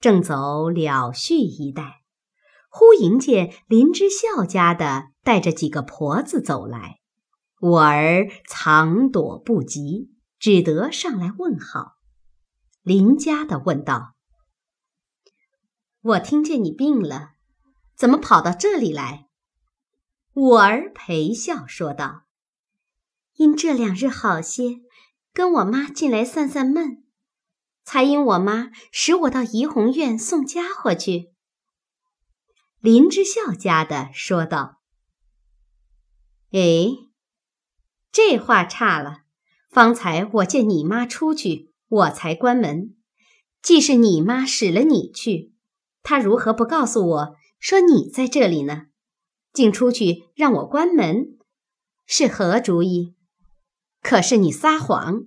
正走了絮一带，忽迎见林之孝家的带着几个婆子走来，我儿藏躲不及，只得上来问好。林家的问道：“我听见你病了，怎么跑到这里来？”我儿陪笑说道：“因这两日好些，跟我妈进来散散闷。”才因我妈使我到怡红院送家伙去。林之孝家的说道：“哎，这话差了。方才我见你妈出去，我才关门。既是你妈使了你去，她如何不告诉我说你在这里呢？竟出去让我关门，是何主意？可是你撒谎。”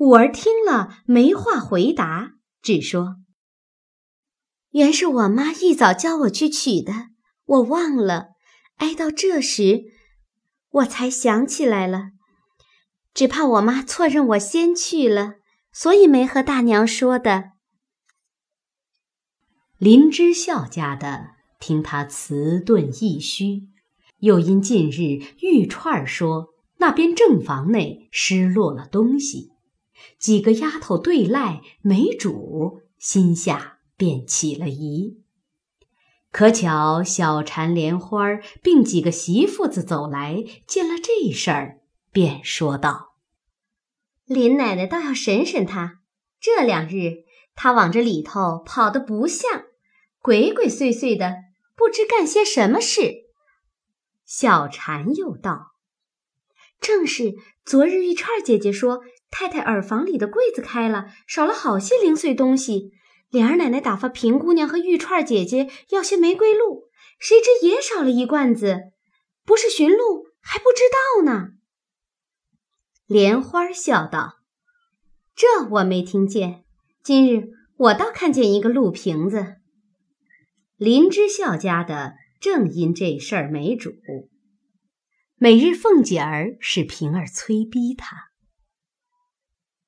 五儿听了，没话回答，只说：“原是我妈一早叫我去取的，我忘了。挨到这时，我才想起来了。只怕我妈错认我先去了，所以没和大娘说的。”林之孝家的听他辞顿一虚，又因近日玉串儿说那边正房内失落了东西。几个丫头对赖没主，心下便起了疑。可巧小婵莲花并几个媳妇子走来，见了这事儿，便说道：“林奶奶倒要审审他。这两日他往这里头跑得不像，鬼鬼祟祟的，不知干些什么事。”小婵又道：“正是昨日玉串姐姐说。”太太耳房里的柜子开了，少了好些零碎东西。莲儿奶奶打发平姑娘和玉串姐姐要些玫瑰露，谁知也少了一罐子，不是寻路还不知道呢。莲花笑道：“这我没听见，今日我倒看见一个露瓶子。”林之孝家的正因这事儿没主，每日凤姐儿使平儿催逼他。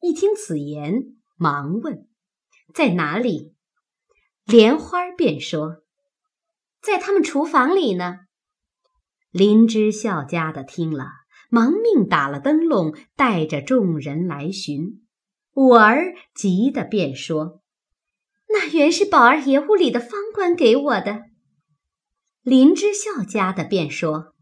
一听此言，忙问：“在哪里？”莲花便说：“在他们厨房里呢。”林之孝家的听了，忙命打了灯笼，带着众人来寻。五儿急得便说：“那原是宝二爷屋里的方官给我的。”林之孝家的便说：“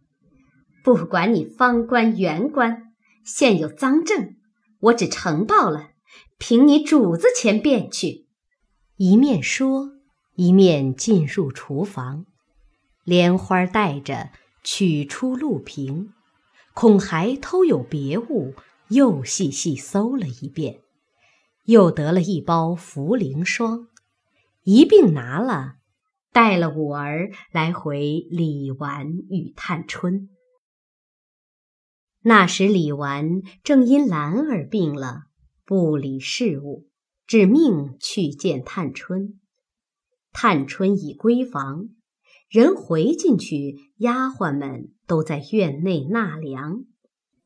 不管你方官原官，现有赃证。”我只呈报了，凭你主子前便去。一面说，一面进入厨房，莲花带着取出露瓶，恐还偷有别物，又细细搜了一遍，又得了一包茯苓霜，一并拿了，带了五儿来回李纨与探春。那时李纨正因兰儿病了，不理事务，只命去见探春。探春已归房，人回进去，丫鬟们都在院内纳凉，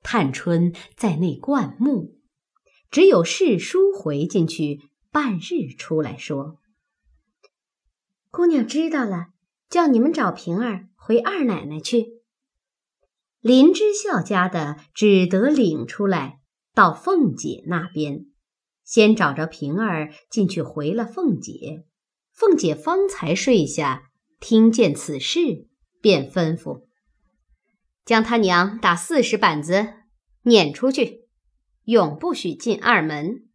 探春在内灌木。只有侍叔回进去，半日出来说：“姑娘知道了，叫你们找平儿回二奶奶去。”林之孝家的只得领出来，到凤姐那边，先找着平儿进去回了凤姐。凤姐方才睡下，听见此事，便吩咐将他娘打四十板子，撵出去，永不许进二门。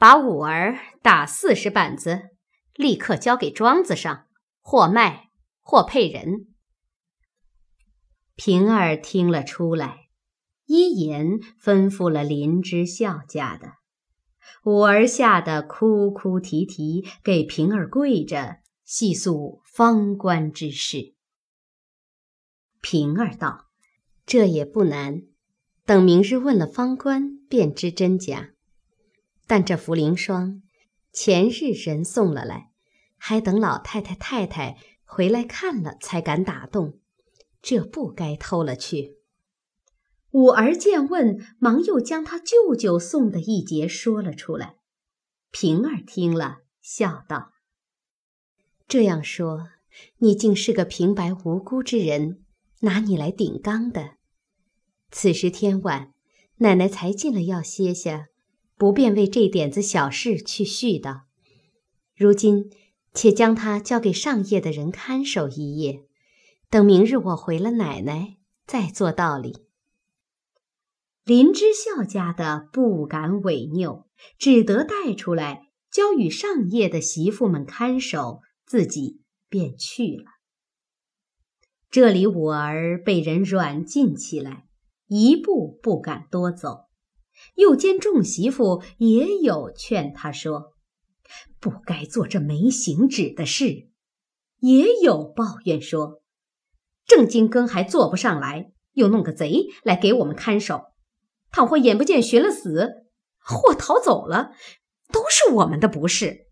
把五儿打四十板子，立刻交给庄子上，或卖，或配人。平儿听了出来，一言吩咐了林之孝家的五儿，吓得哭哭啼啼，给平儿跪着细诉方官之事。平儿道：“这也不难，等明日问了方官，便知真假。但这茯苓霜，前日人送了来，还等老太太太太回来看了，才敢打动。”这不该偷了去。五儿见问，忙又将他舅舅送的一节说了出来。平儿听了，笑道：“这样说，你竟是个平白无辜之人，拿你来顶缸的。”此时天晚，奶奶才进了药歇下，不便为这点子小事去絮叨。如今，且将他交给上夜的人看守一夜，等明日我回了奶奶，再做道理。林之孝家的不敢违拗，只得带出来交与上夜的媳妇们看守，自己便去了。这里我儿被人软禁起来。一步不敢多走，又见众媳妇也有劝他说：“不该做这没行止的事。”也有抱怨说：“正经更还做不上来，又弄个贼来给我们看守。倘或眼不见寻了死，或逃走了，都是我们的不是。”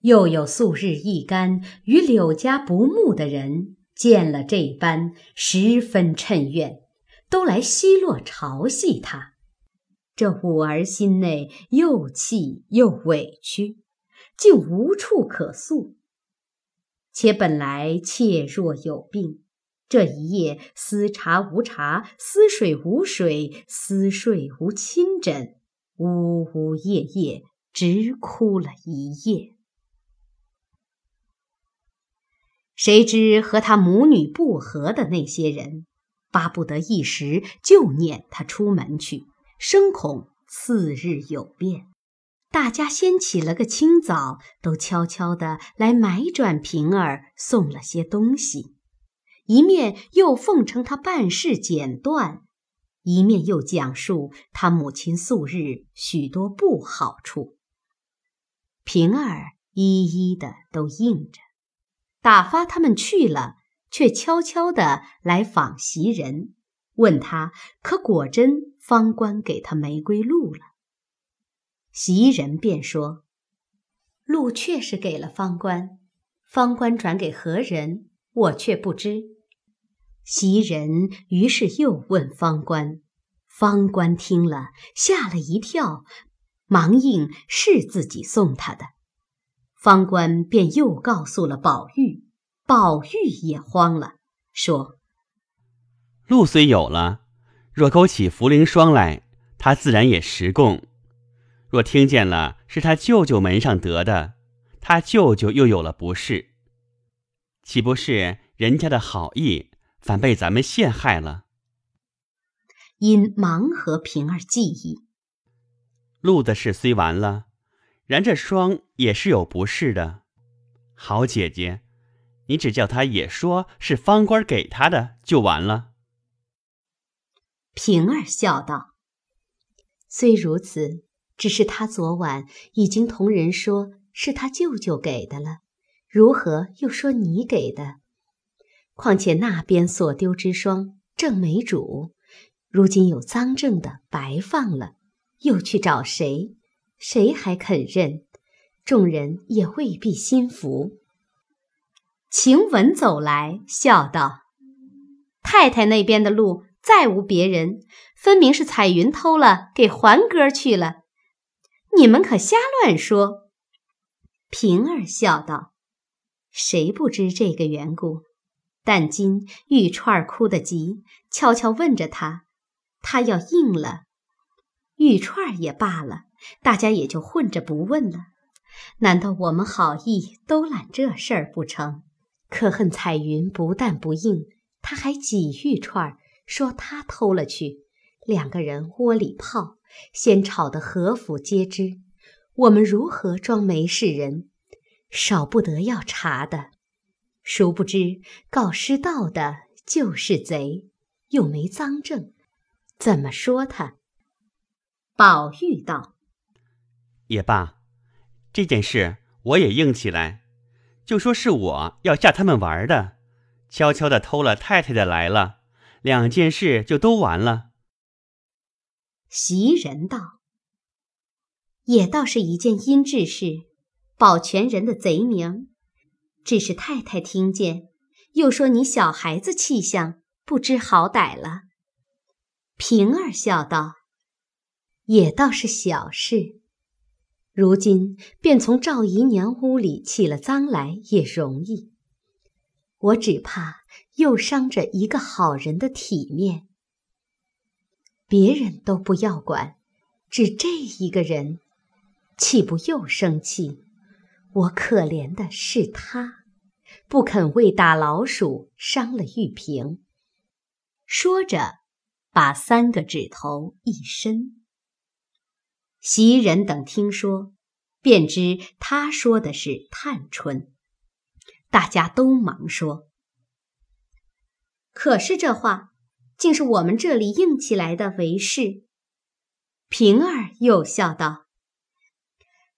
又有素日一干与柳家不睦的人。见了这般，十分趁怨，都来奚落嘲戏他。这五儿心内又气又委屈，竟无处可诉。且本来妾若有病，这一夜思茶无茶，思水无水，思睡无亲枕，呜呜咽咽，直哭了一夜。谁知和他母女不和的那些人，巴不得一时就撵他出门去，生恐次日有变。大家先起了个清早，都悄悄地来买转平儿，送了些东西，一面又奉承他办事简断，一面又讲述他母亲素日许多不好处。平儿一一的都应着。打发他们去了，却悄悄地来访袭人，问他可果真方官给他玫瑰露了。袭人便说：“路确实给了方官，方官转给何人，我却不知。”袭人于是又问方官，方官听了吓了一跳，忙应是自己送他的。方官便又告诉了宝玉，宝玉也慌了，说：“路虽有了，若勾起茯苓霜来，他自然也实供；若听见了是他舅舅门上得的，他舅舅又有了不是，岂不是人家的好意反被咱们陷害了？”因忙和平儿记忆，路的事虽完了。然这霜也是有不是的，好姐姐，你只叫他也说是方官给他的就完了。平儿笑道：“虽如此，只是他昨晚已经同人说是他舅舅给的了，如何又说你给的？况且那边所丢之霜正没主，如今有赃证的白放了，又去找谁？”谁还肯认？众人也未必心服。晴雯走来，笑道：“太太那边的路再无别人，分明是彩云偷了，给环哥去了。你们可瞎乱说。”平儿笑道：“谁不知这个缘故？但今玉串儿哭得急，悄悄问着他，他要应了，玉串儿也罢了。”大家也就混着不问了。难道我们好意都揽这事儿不成？可恨彩云不但不应，他还挤玉串儿，说他偷了去。两个人窝里泡，先吵得何府皆知。我们如何装没事人？少不得要查的。殊不知告失道的就是贼，又没赃证，怎么说他？宝玉道。也罢，这件事我也硬起来，就说是我要吓他们玩的，悄悄的偷了太太的来了，两件事就都完了。袭人道：“也倒是一件阴质事，保全人的贼名，只是太太听见，又说你小孩子气象，不知好歹了。”平儿笑道：“也倒是小事。”如今便从赵姨娘屋里起了脏来也容易。我只怕又伤着一个好人的体面。别人都不要管，只这一个人，岂不又生气？我可怜的是他，不肯为打老鼠伤了玉萍。说着，把三个指头一伸。袭人等听说，便知他说的是探春。大家都忙说：“可是这话，竟是我们这里硬起来的为是。”平儿又笑道：“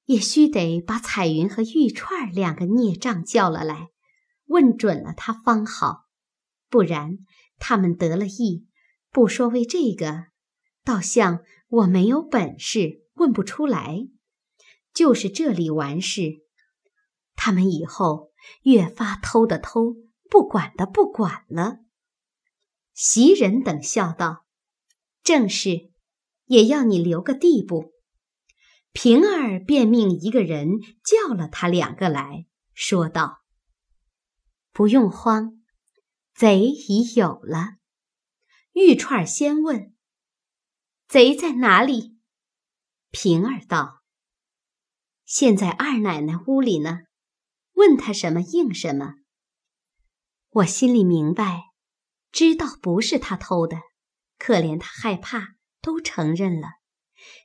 也须得把彩云和玉串两个孽障叫了来，问准了他方好，不然他们得了意，不说为这个，倒像我没有本事，问不出来。就是这里完事，他们以后。”越发偷的偷，不管的不管了。袭人等笑道：“正是，也要你留个地步。”平儿便命一个人叫了他两个来说道：“不用慌，贼已有了。”玉钏先问：“贼在哪里？”平儿道：“现在二奶奶屋里呢。”问他什么应什么，我心里明白，知道不是他偷的，可怜他害怕，都承认了。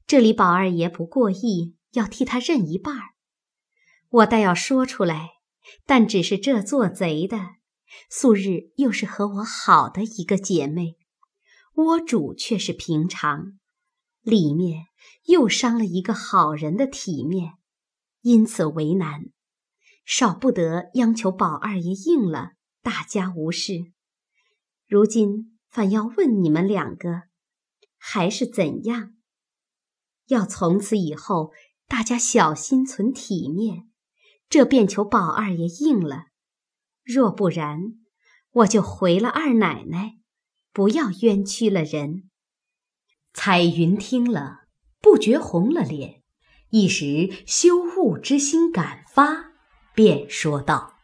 这里宝二爷不过意，要替他认一半儿，我倒要说出来，但只是这做贼的，素日又是和我好的一个姐妹，窝主却是平常，里面又伤了一个好人的体面，因此为难。少不得央求宝二爷应了，大家无事。如今反要问你们两个，还是怎样？要从此以后，大家小心存体面，这便求宝二爷应了。若不然，我就回了二奶奶，不要冤屈了人。彩云听了，不觉红了脸，一时羞恶之心感发。便说道：“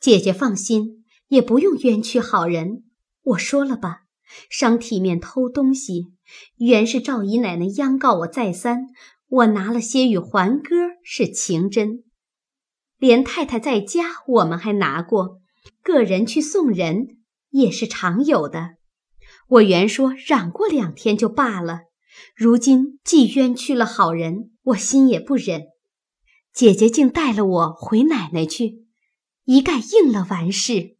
姐姐放心，也不用冤屈好人。我说了吧，伤体面偷东西，原是赵姨奶奶央告我再三，我拿了些与还歌是情真。连太太在家，我们还拿过，个人去送人也是常有的。我原说嚷过两天就罢了，如今既冤屈了好人，我心也不忍。”姐姐竟带了我回奶奶去，一概应了完事。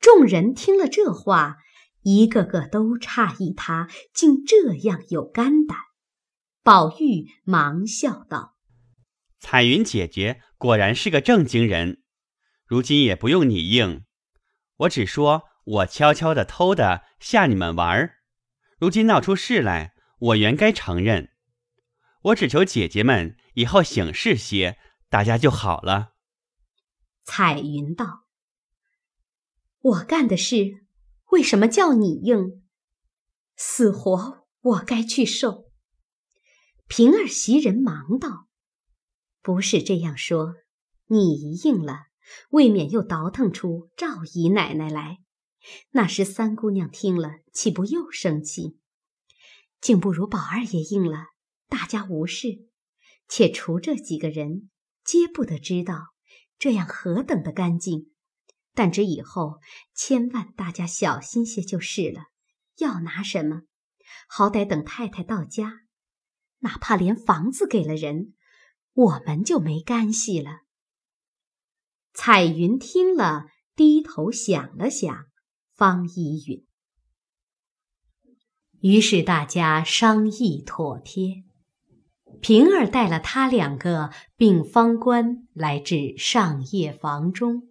众人听了这话，一个个都诧异，他竟这样有肝胆。宝玉忙笑道：“彩云姐姐果然是个正经人，如今也不用你应，我只说我悄悄的偷的吓你们玩儿。如今闹出事来，我原该承认。我只求姐姐们。”以后省事些，大家就好了。彩云道：“我干的事，为什么叫你应？死活我该去受。”平儿袭人忙道：“不是这样说，你一应了，未免又倒腾出赵姨奶奶来。那时三姑娘听了，岂不又生气？竟不如宝二爷应了，大家无事。”且除这几个人，皆不得知道，这样何等的干净。但只以后千万大家小心些就是了。要拿什么，好歹等太太到家，哪怕连房子给了人，我们就没干系了。彩云听了，低头想了想，方依允。于是大家商议妥帖。平儿带了他两个并方官来至上夜房中，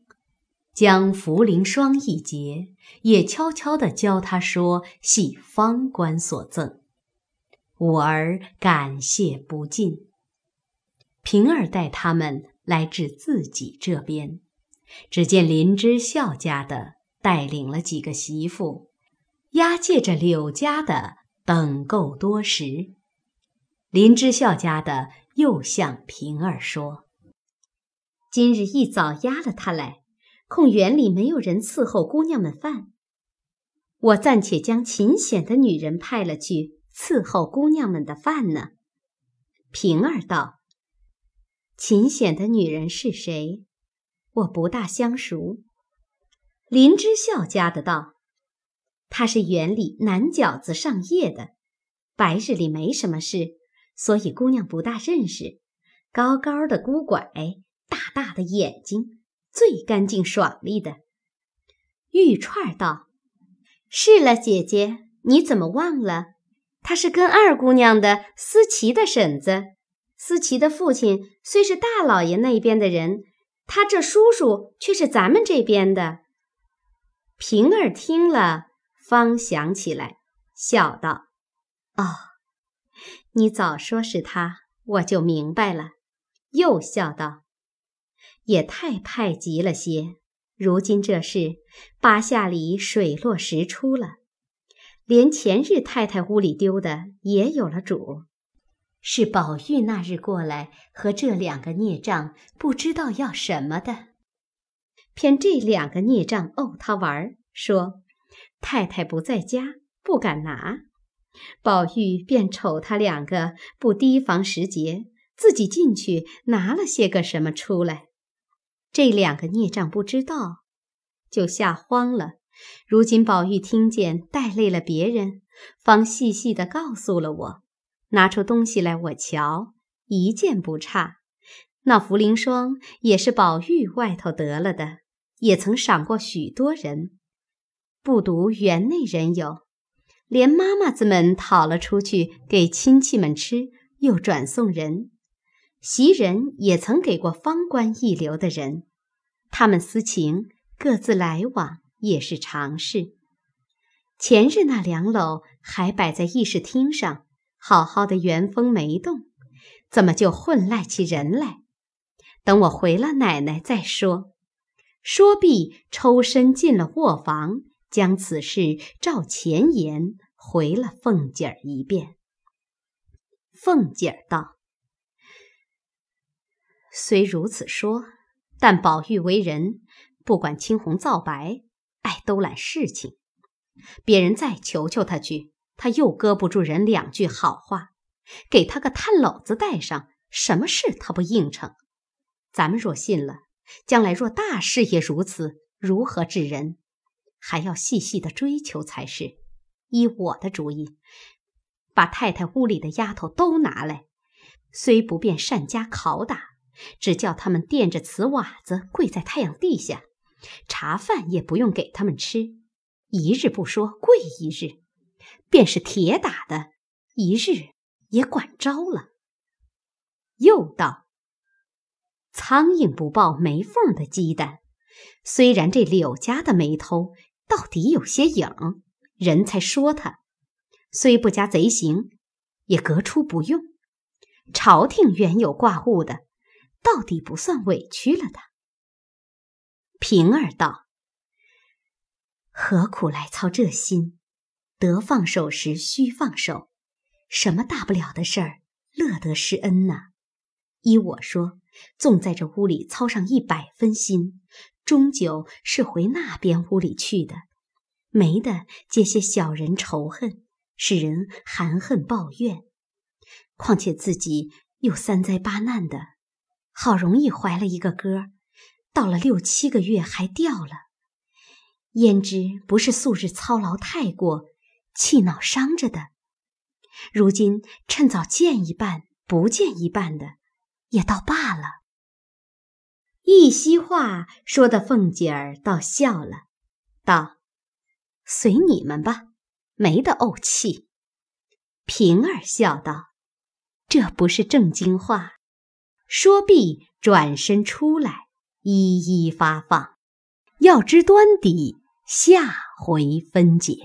将茯苓霜一节也悄悄地教他说系方官所赠。五儿感谢不尽。平儿带他们来至自己这边，只见林之孝家的带领了几个媳妇，押解着柳家的等够多时。林之孝家的又向平儿说：“今日一早押了他来，空园里没有人伺候姑娘们饭，我暂且将勤俭的女人派了去伺候姑娘们的饭呢。”平儿道：“勤俭的女人是谁？我不大相熟。”林之孝家的道：“她是园里南角子上夜的，白日里没什么事。”所以姑娘不大认识，高高的孤拐，大大的眼睛，最干净爽利的。玉串道：“是了，姐姐，你怎么忘了？她是跟二姑娘的思琪的婶子。思琪的父亲虽是大老爷那边的人，他这叔叔却是咱们这边的。”平儿听了，方想起来，笑道：“哦。”你早说是他，我就明白了。又笑道：“也太派急了些。如今这事，八下里水落石出了，连前日太太屋里丢的也有了主。是宝玉那日过来和这两个孽障不知道要什么的，偏这两个孽障怄他玩，说太太不在家，不敢拿。”宝玉便瞅他两个不提防时节，自己进去拿了些个什么出来。这两个孽障不知道，就吓慌了。如今宝玉听见带累了别人，方细细的告诉了我，拿出东西来我瞧，一件不差。那茯苓霜也是宝玉外头得了的，也曾赏过许多人，不独园内人有。连妈妈子们讨了出去给亲戚们吃，又转送人。袭人也曾给过方官一流的人，他们私情，各自来往也是常事。前日那两篓还摆在议事厅上，好好的原封没动，怎么就混赖起人来？等我回了奶奶再说。说毕，抽身进了卧房。将此事照前言回了凤姐儿一遍。凤姐儿道：“虽如此说，但宝玉为人，不管青红皂白，爱兜揽事情。别人再求求他去，他又搁不住人两句好话。给他个炭篓子带上，什么事他不应承？咱们若信了，将来若大事也如此，如何治人？”还要细细的追求才是。依我的主意，把太太屋里的丫头都拿来，虽不便善加拷打，只叫他们垫着瓷瓦子跪在太阳地下，茶饭也不用给他们吃，一日不说跪一日，便是铁打的，一日也管着了。又道：苍蝇不抱没缝的鸡蛋，虽然这柳家的没偷。到底有些影，人才说他，虽不加贼行，也革出不用。朝廷原有挂物的，到底不算委屈了他。平儿道：“何苦来操这心？得放手时须放手，什么大不了的事儿，乐得施恩呢？依我说，纵在这屋里操上一百分心。”终究是回那边屋里去的，没的结些小人仇恨，使人含恨抱怨。况且自己又三灾八难的，好容易怀了一个哥，到了六七个月还掉了，焉知不是素日操劳太过，气恼伤着的？如今趁早见一半，不见一半的，也倒罢了。一席话说的凤姐儿倒笑了，道：“随你们吧，没得怄气。”平儿笑道：“这不是正经话。”说毕，转身出来，一一发放。要知端底，下回分解。